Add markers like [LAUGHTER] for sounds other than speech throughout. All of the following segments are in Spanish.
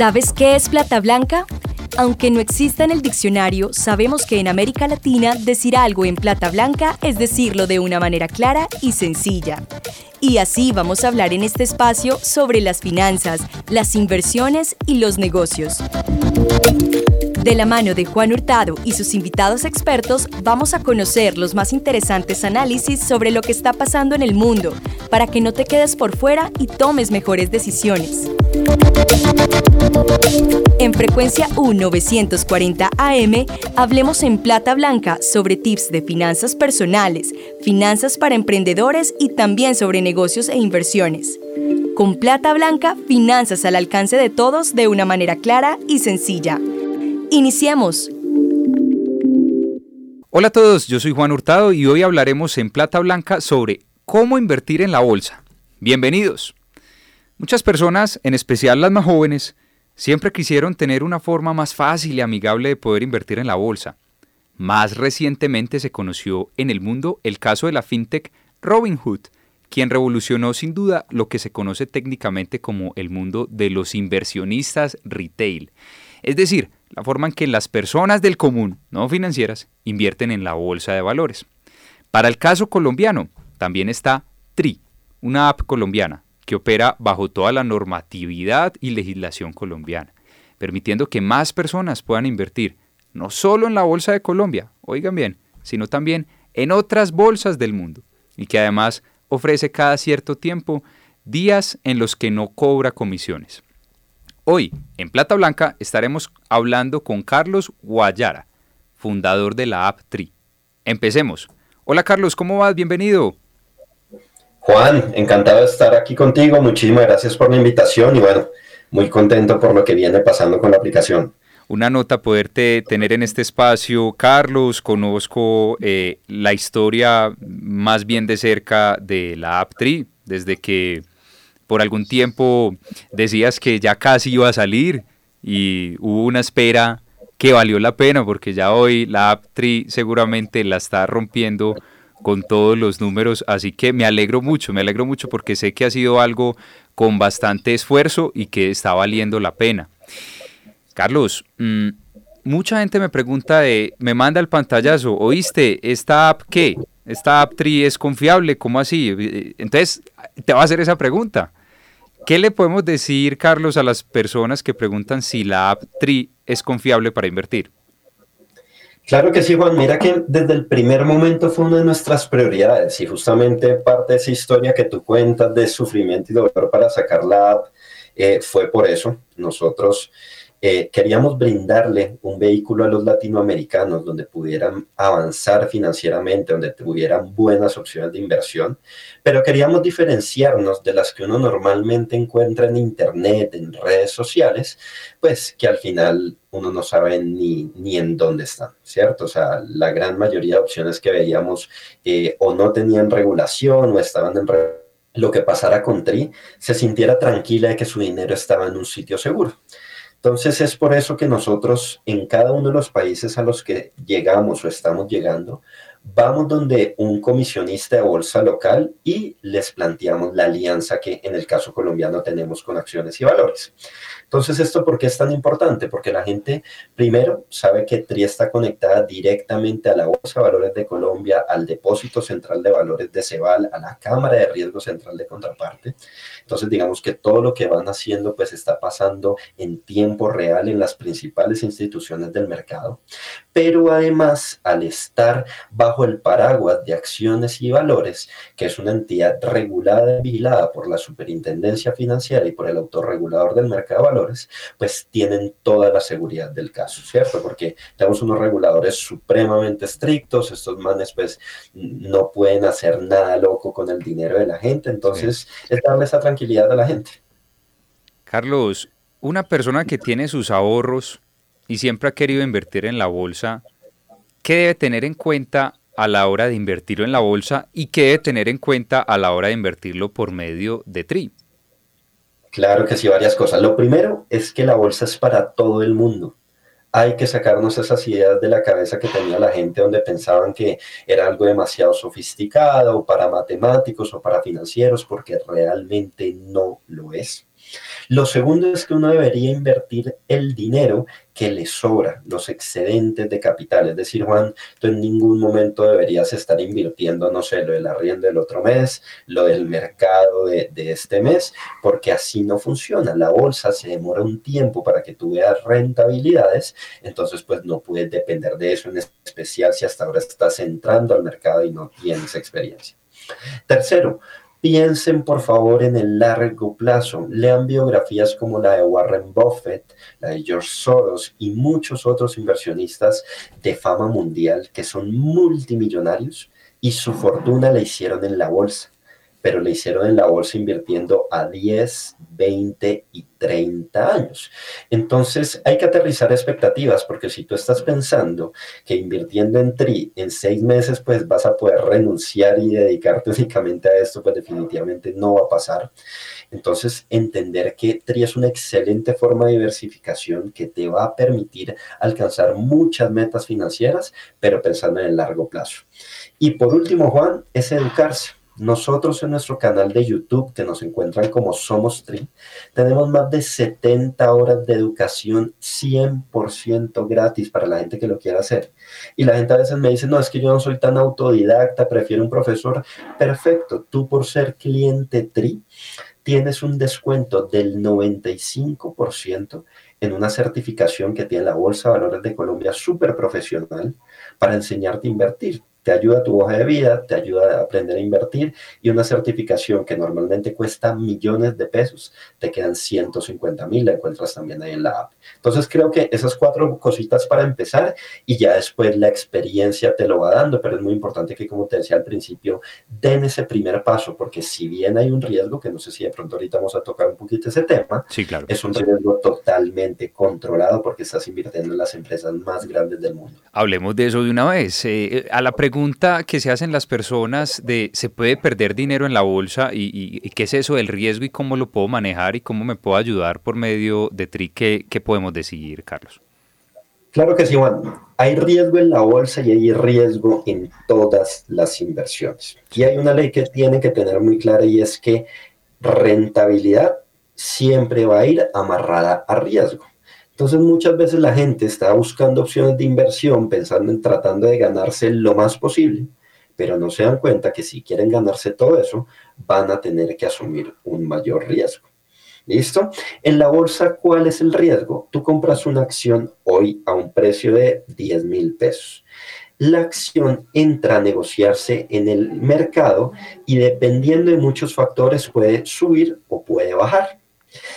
¿Sabes qué es plata blanca? Aunque no exista en el diccionario, sabemos que en América Latina decir algo en plata blanca es decirlo de una manera clara y sencilla. Y así vamos a hablar en este espacio sobre las finanzas, las inversiones y los negocios. De la mano de Juan Hurtado y sus invitados expertos, vamos a conocer los más interesantes análisis sobre lo que está pasando en el mundo, para que no te quedes por fuera y tomes mejores decisiones. En frecuencia U940 AM, hablemos en plata blanca sobre tips de finanzas personales, finanzas para emprendedores y también sobre negocios e inversiones. Con plata blanca, finanzas al alcance de todos de una manera clara y sencilla. Iniciemos. Hola a todos, yo soy Juan Hurtado y hoy hablaremos en Plata Blanca sobre cómo invertir en la bolsa. Bienvenidos. Muchas personas, en especial las más jóvenes, siempre quisieron tener una forma más fácil y amigable de poder invertir en la bolsa. Más recientemente se conoció en el mundo el caso de la fintech Robinhood, quien revolucionó sin duda lo que se conoce técnicamente como el mundo de los inversionistas retail. Es decir, la forma en que las personas del común, no financieras, invierten en la bolsa de valores. Para el caso colombiano, también está TRI, una app colombiana que opera bajo toda la normatividad y legislación colombiana, permitiendo que más personas puedan invertir no solo en la bolsa de Colombia, oigan bien, sino también en otras bolsas del mundo, y que además ofrece cada cierto tiempo días en los que no cobra comisiones. Hoy, en Plata Blanca, estaremos hablando con Carlos Guayara, fundador de la app. Empecemos. Hola Carlos, ¿cómo vas? Bienvenido. Juan, encantado de estar aquí contigo. Muchísimas gracias por la invitación y bueno, muy contento por lo que viene pasando con la aplicación. Una nota poderte tener en este espacio. Carlos, conozco eh, la historia más bien de cerca de la app Tri, desde que por algún tiempo decías que ya casi iba a salir y hubo una espera que valió la pena porque ya hoy la App Tree seguramente la está rompiendo con todos los números, así que me alegro mucho, me alegro mucho porque sé que ha sido algo con bastante esfuerzo y que está valiendo la pena. Carlos, mm, mucha gente me pregunta de, me manda el pantallazo, ¿oíste? ¿Esta app qué? ¿Esta app Tree es confiable? ¿Cómo así? Entonces, te va a hacer esa pregunta. ¿Qué le podemos decir, Carlos, a las personas que preguntan si la app Tri es confiable para invertir? Claro que sí, Juan. Mira que desde el primer momento fue una de nuestras prioridades y justamente parte de esa historia que tú cuentas de sufrimiento y dolor para sacar la app eh, fue por eso. Nosotros eh, queríamos brindarle un vehículo a los latinoamericanos donde pudieran avanzar financieramente, donde tuvieran buenas opciones de inversión, pero queríamos diferenciarnos de las que uno normalmente encuentra en Internet, en redes sociales, pues que al final uno no sabe ni, ni en dónde están, ¿cierto? O sea, la gran mayoría de opciones que veíamos eh, o no tenían regulación o estaban en lo que pasara con TRI, se sintiera tranquila de que su dinero estaba en un sitio seguro. Entonces es por eso que nosotros en cada uno de los países a los que llegamos o estamos llegando, vamos donde un comisionista de bolsa local y les planteamos la alianza que en el caso colombiano tenemos con acciones y valores. Entonces, ¿esto por qué es tan importante? Porque la gente, primero, sabe que TRI está conectada directamente a la Bolsa de Valores de Colombia, al Depósito Central de Valores de Ceval, a la Cámara de Riesgo Central de Contraparte. Entonces, digamos que todo lo que van haciendo, pues está pasando en tiempo real en las principales instituciones del mercado. Pero además, al estar bajo el paraguas de acciones y valores, que es una entidad regulada y vigilada por la Superintendencia Financiera y por el autorregulador del mercado de valores, pues tienen toda la seguridad del caso, ¿cierto? Porque tenemos unos reguladores supremamente estrictos, estos manes pues no pueden hacer nada loco con el dinero de la gente, entonces es darle esa tranquilidad a la gente. Carlos, una persona que tiene sus ahorros y siempre ha querido invertir en la bolsa, ¿qué debe tener en cuenta a la hora de invertirlo en la bolsa y qué debe tener en cuenta a la hora de invertirlo por medio de TRI? Claro que sí, varias cosas. Lo primero es que la bolsa es para todo el mundo. Hay que sacarnos esas ideas de la cabeza que tenía la gente donde pensaban que era algo demasiado sofisticado o para matemáticos o para financieros, porque realmente no lo es. Lo segundo es que uno debería invertir el dinero que le sobra, los excedentes de capital. Es decir, Juan, tú en ningún momento deberías estar invirtiendo, no sé, lo del arriendo del otro mes, lo del mercado de, este mes, porque así no funciona. La bolsa se demora un tiempo para que tú veas rentabilidades, entonces pues no puedes depender de eso, en especial si hasta ahora estás entrando al mercado y no tienes experiencia. Tercero, Piensen por favor en el largo plazo. Lean biografías como la de Warren Buffett, la de George Soros y muchos otros inversionistas de fama mundial que son multimillonarios y su fortuna la hicieron en la bolsa pero le hicieron en la bolsa invirtiendo a 10, 20 y 30 años. Entonces hay que aterrizar expectativas, porque si tú estás pensando que invirtiendo en TRI en seis meses, pues vas a poder renunciar y dedicarte [LAUGHS] únicamente a esto, pues definitivamente no va a pasar. Entonces, entender que TRI es una excelente forma de diversificación que te va a permitir alcanzar muchas metas financieras, pero pensando en el largo plazo. Y por último, Juan, es educarse nosotros en nuestro canal de YouTube, que nos encuentran como Somos Tri, tenemos más de 70 horas de educación 100% gratis para la gente que lo quiera hacer. Y la gente a veces me dice, no, es que yo no soy tan autodidacta, prefiero un profesor. Perfecto, tú por ser cliente Tri tienes un descuento del 95% en una certificación que tiene la Bolsa de Valores de Colombia súper profesional para enseñarte a invertir te ayuda a tu hoja de vida, te ayuda a aprender a invertir y una certificación que normalmente cuesta millones de pesos, te quedan 150 mil, la encuentras también ahí en la app. Entonces creo que esas cuatro cositas para empezar y ya después la experiencia te lo va dando, pero es muy importante que como te decía al principio, den ese primer paso, porque si bien hay un riesgo, que no sé si de pronto ahorita vamos a tocar un poquito ese tema, sí, claro. es un riesgo totalmente controlado porque estás invirtiendo en las empresas más grandes del mundo. Hablemos de eso de una vez. Eh, a la pregunta pregunta que se hacen las personas de ¿se puede perder dinero en la bolsa? ¿Y, qué es eso del riesgo y cómo lo puedo manejar y cómo me puedo ayudar por medio de TRI? ¿Qué, podemos decidir, Carlos? Claro que sí, Juan. Hay riesgo en la bolsa y hay riesgo en todas las inversiones. Y hay una ley que tiene que tener muy clara y es que rentabilidad siempre va a ir amarrada a riesgo. Entonces muchas veces la gente está buscando opciones de inversión pensando en tratando de ganarse lo más posible, pero no se dan cuenta que si quieren ganarse todo eso, van a tener que asumir un mayor riesgo. ¿Listo? En la bolsa, ¿cuál es el riesgo? Tú compras una acción hoy a un precio de 10 mil pesos. La acción entra a negociarse en el mercado y dependiendo de muchos factores puede subir o puede bajar.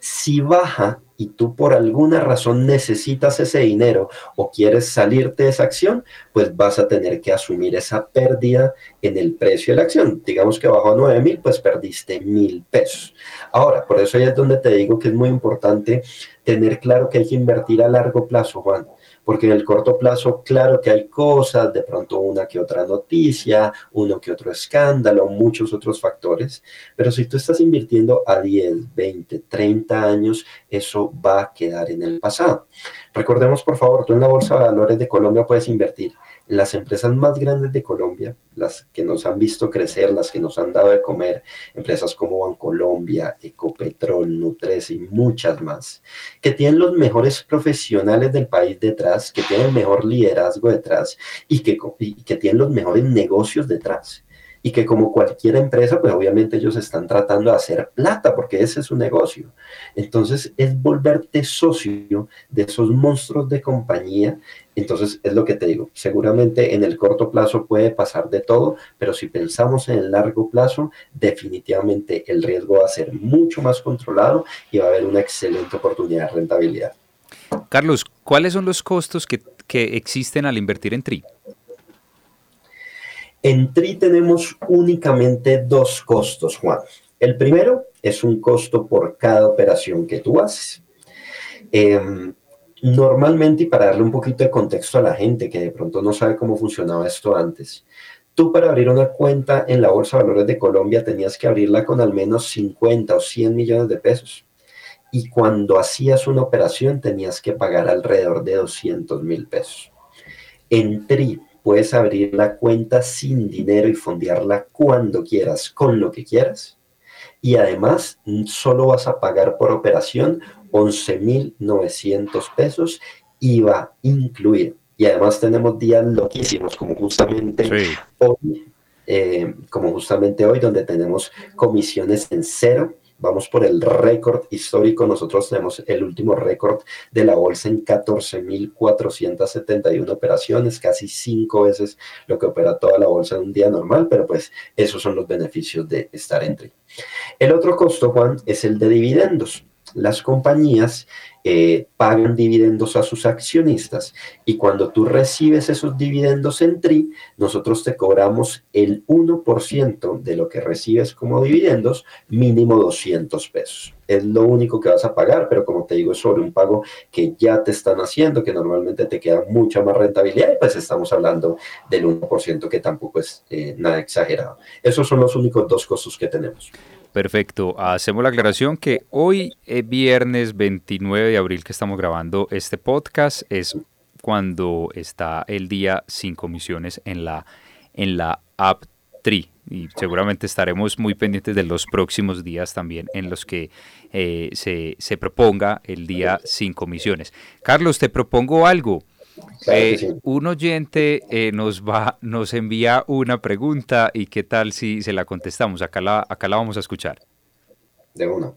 Si baja y tú por alguna razón necesitas ese dinero o quieres salirte de esa acción, pues vas a tener que asumir esa pérdida en el precio de la acción. Digamos que bajó a 9 mil, pues perdiste mil pesos. Ahora, por eso ya es donde te digo que es muy importante tener claro que hay que invertir a largo plazo, Juan porque en el corto plazo, claro que hay cosas, de pronto una que otra noticia, uno que otro escándalo, muchos otros factores, pero si tú estás invirtiendo a 10, 20, 30 años, eso va a quedar en el pasado. Recordemos, por favor, tú en la Bolsa de Valores de Colombia puedes invertir las empresas más grandes de Colombia, las que nos han visto crecer, las que nos han dado de comer, empresas como Bancolombia, Ecopetrol, Nutres y muchas más, que tienen los mejores profesionales del país detrás, que tienen el mejor liderazgo detrás y que, y que tienen los mejores negocios detrás y que como cualquier empresa, pues obviamente ellos están tratando de hacer plata porque ese es su negocio. Entonces es volverte socio de esos monstruos de compañía. Entonces es lo que te digo, seguramente en el corto plazo puede pasar de todo, pero si pensamos en el largo plazo, definitivamente el riesgo va a ser mucho más controlado y va a haber una excelente oportunidad de rentabilidad. Carlos, ¿cuáles son los costos que, existen al invertir en TRI? En TRI tenemos únicamente dos costos, Juan. El primero es un costo por cada operación que tú haces. Em, normalmente, y para darle un poquito de contexto a la gente que de pronto no sabe cómo funcionaba esto antes, tú para abrir una cuenta en la Bolsa de Valores de Colombia tenías que abrirla con al menos 50 o 100 millones de pesos. Y cuando hacías una operación tenías que pagar alrededor de 200 mil pesos. En TRI, puedes abrir la cuenta sin dinero y fondearla cuando quieras, con lo que quieras. y además solo vas a pagar por operación 11.900 pesos, IVA incluido. Y además tenemos días loquísimos, como justamente hoy, eh, como justamente hoy, donde tenemos comisiones en cero Vamos por el récord histórico. Nosotros tenemos el último récord de la bolsa en 14.471 operaciones, casi cinco veces lo que opera toda la bolsa en un día normal, pero pues esos son los beneficios de estar entre. El otro costo, Juan, es el de dividendos. Las compañías eh, pagan dividendos a sus accionistas y cuando tú recibes esos dividendos en TRI, nosotros te cobramos el 1% de lo que recibes como dividendos, mínimo 200 pesos. Es lo único que vas a pagar, pero como te digo, es sobre un pago que ya te están haciendo, que normalmente te queda mucha más rentabilidad y pues estamos hablando del 1% que tampoco es eh, nada exagerado. Esos son los únicos dos costos que tenemos. Perfecto. Hacemos la aclaración que hoy, es viernes 29 de abril que estamos grabando este podcast, es cuando está el día sin comisiones en la, en la App Tree. Y seguramente estaremos muy pendientes de los próximos días también en los que eh, se, se proponga el día sin comisiones. Carlos, te propongo algo. Eh, un oyente eh, nos va, nos envía una pregunta y qué tal si se la contestamos. Acá la, acá la vamos a escuchar. De uno.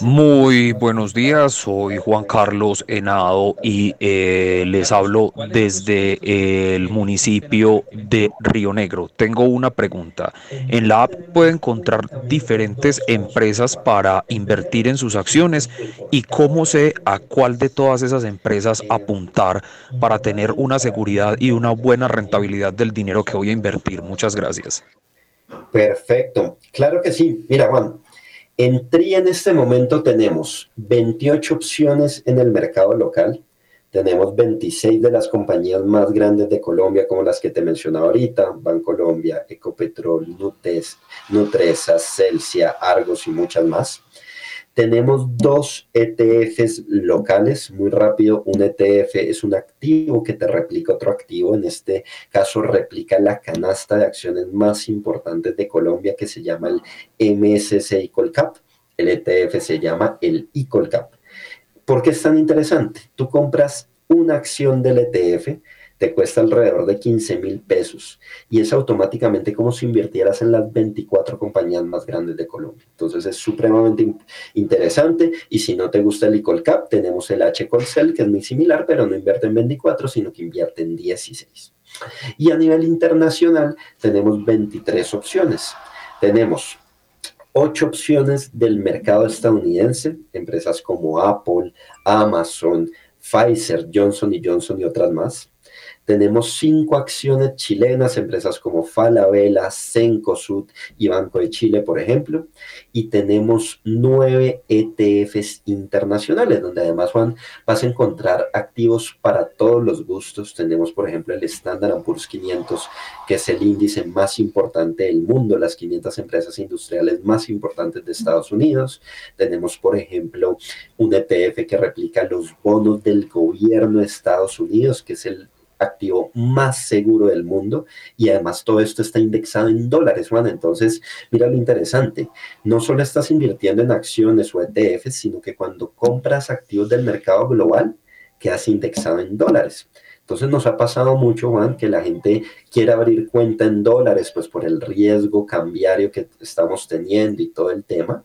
Muy buenos días, soy Juan Carlos Henado y eh, les hablo desde el municipio de Río Negro. Tengo una pregunta. En la app puede encontrar diferentes empresas para invertir en sus acciones y cómo sé a cuál de todas esas empresas apuntar para tener una seguridad y una buena rentabilidad del dinero que voy a invertir. Muchas gracias. Perfecto. Claro que sí. Mira, Juan, en TRI en este momento tenemos 28 opciones en el mercado local. Tenemos 26 de las compañías más grandes de Colombia, como las que te mencionaba ahorita, Bancolombia, Ecopetrol, Nutes, Nutresa, Celsia, Argos y muchas más. Tenemos dos ETFs locales, muy rápido. Un ETF es un activo que te replica otro activo. En este caso, replica la canasta de acciones más importantes de Colombia que se llama el MSCI Colcap. El ETF se llama el ICOLCAP. ¿Por qué es tan interesante? Tú compras una acción del ETF te cuesta alrededor de 15 mil pesos y es automáticamente como si invirtieras en las 24 compañías más grandes de Colombia. Entonces es supremamente interesante y si no te gusta el Cap, tenemos el H Colcel que es muy similar, pero no invierte en 24, sino que invierte en 16. Y a nivel internacional tenemos 23 opciones. Tenemos ocho opciones del mercado estadounidense, empresas como Apple, Amazon, Pfizer, Johnson Johnson y otras más. Tenemos cinco acciones chilenas, empresas como Falabella, Cencosud y Banco de Chile, por ejemplo. Y tenemos nueve ETFs internacionales, donde además, Juan, vas a encontrar activos para todos los gustos. Tenemos, por ejemplo, el Standard Poor's 500, que es el índice más importante del mundo, las 500 empresas industriales más importantes de Estados Unidos. Tenemos, por ejemplo, un ETF que replica los bonos del gobierno de Estados Unidos, que es el activo más seguro del mundo y además todo esto está indexado en dólares, Juan. Entonces, mira lo interesante, no solo estás invirtiendo en acciones o ETFs, sino que cuando compras activos del mercado global, quedas indexado en dólares. Entonces nos ha pasado mucho, Juan, que la gente quiere abrir cuenta en dólares, pues por el riesgo cambiario que estamos teniendo y todo el tema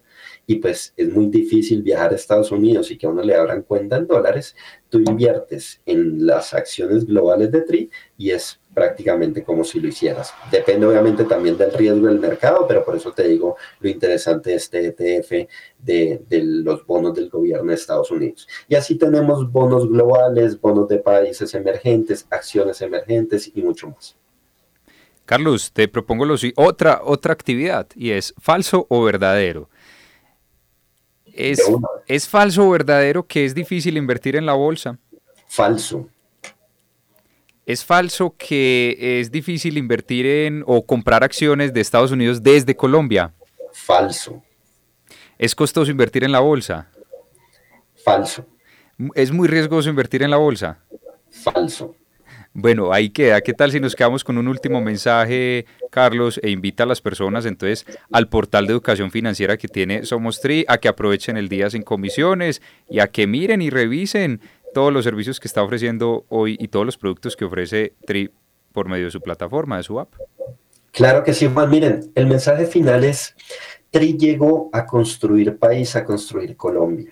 y pues es muy difícil viajar a Estados Unidos y que a uno le abran cuenta en dólares, tú inviertes en las acciones globales de TRI y es prácticamente como si lo hicieras. Depende obviamente también del riesgo del mercado, pero por eso te digo lo interesante de este ETF de, los bonos del gobierno de Estados Unidos. Y así tenemos bonos globales, bonos de países emergentes, acciones emergentes y mucho más. Carlos, te propongo otra, otra actividad y es falso o verdadero. ¿Es, falso o verdadero que es difícil invertir en la bolsa? Falso. ¿Es falso que es difícil invertir en o comprar acciones de Estados Unidos desde Colombia? Falso. ¿Es costoso invertir en la bolsa? Falso. ¿Es muy riesgoso invertir en la bolsa? Falso. Bueno, ahí queda. ¿Qué tal si nos quedamos con un último mensaje, Carlos, e invita a las personas entonces al portal de educación financiera que tiene Somos Tri, a que aprovechen el día sin comisiones y a que miren y revisen todos los servicios que está ofreciendo hoy y todos los productos que ofrece Tri por medio de su plataforma, de su app? Claro que sí, Juan. Miren, el mensaje final es, Tri llegó a construir país, a construir Colombia.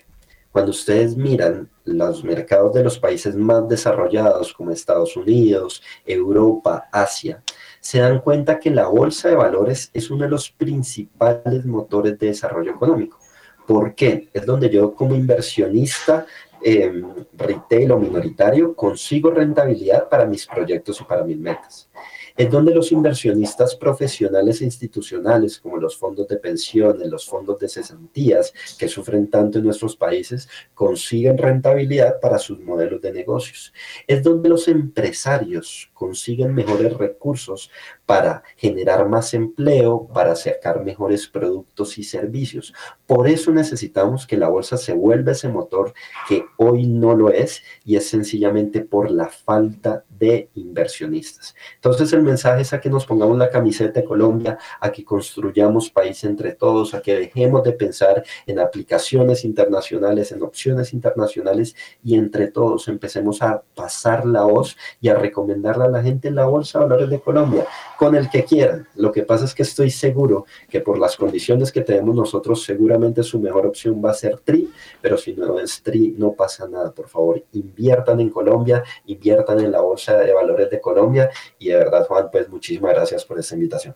Cuando ustedes miran los mercados de los países más desarrollados como Estados Unidos, Europa, Asia, se dan cuenta que la bolsa de valores es uno de los principales motores de desarrollo económico. ¿Por qué? Es donde yo como inversionista eh, retail o minoritario consigo rentabilidad para mis proyectos y para mis metas es donde los inversionistas profesionales e institucionales, como los fondos de pensiones, los fondos de cesantías, que sufren tanto en nuestros países, consiguen rentabilidad para sus modelos de negocios. Es donde los empresarios consiguen mejores recursos para generar más empleo, para sacar mejores productos y servicios. Por eso necesitamos que la bolsa se vuelva ese motor que hoy no lo es y es sencillamente por la falta de inversionistas. Entonces el mensaje es a que nos pongamos la camiseta de Colombia, a que construyamos país entre todos, a que dejemos de pensar en aplicaciones internacionales, en opciones internacionales y entre todos empecemos a pasar la voz y a recomendarle a la gente en la Bolsa de Valores de Colombia, con el que quieran. Lo que pasa es que estoy seguro que por las condiciones que tenemos nosotros, seguramente su mejor opción va a ser TRI, pero si no es TRI, no pasa nada. Por favor, inviertan en Colombia, inviertan en la Bolsa de Valores de Colombia y de verdad, Juan, pues muchísimas gracias por esta invitación.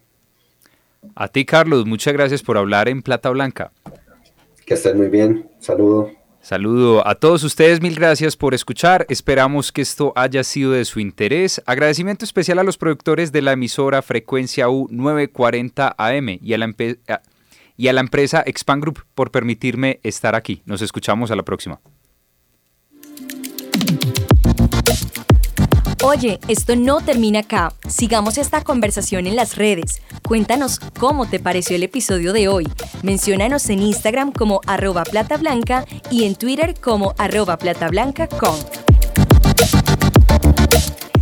A ti, Carlos, muchas gracias por hablar en Plata Blanca. Que estén muy bien. Saludo. Saludo a todos ustedes, mil gracias por escuchar. Esperamos que esto haya sido de su interés. Agradecimiento especial a los productores de la emisora Frecuencia U 940 AM y a la, y a la empresa Expand Group por permitirme estar aquí. Nos escuchamos a la próxima. Oye, esto no termina acá. Sigamos esta conversación en las redes. Cuéntanos cómo te pareció el episodio de hoy. Menciónanos en Instagram como arroba platablanca y en Twitter como arroba platablanca.com.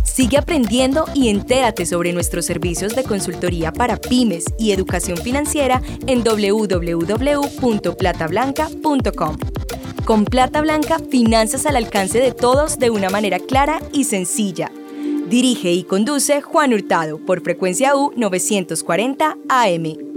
Sigue aprendiendo y entérate sobre nuestros servicios de consultoría para pymes y educación financiera en www.platablanca.com. Con Plata Blanca, finanzas al alcance de todos de una manera clara y sencilla. Dirige y conduce Juan Hurtado por frecuencia U 940 AM.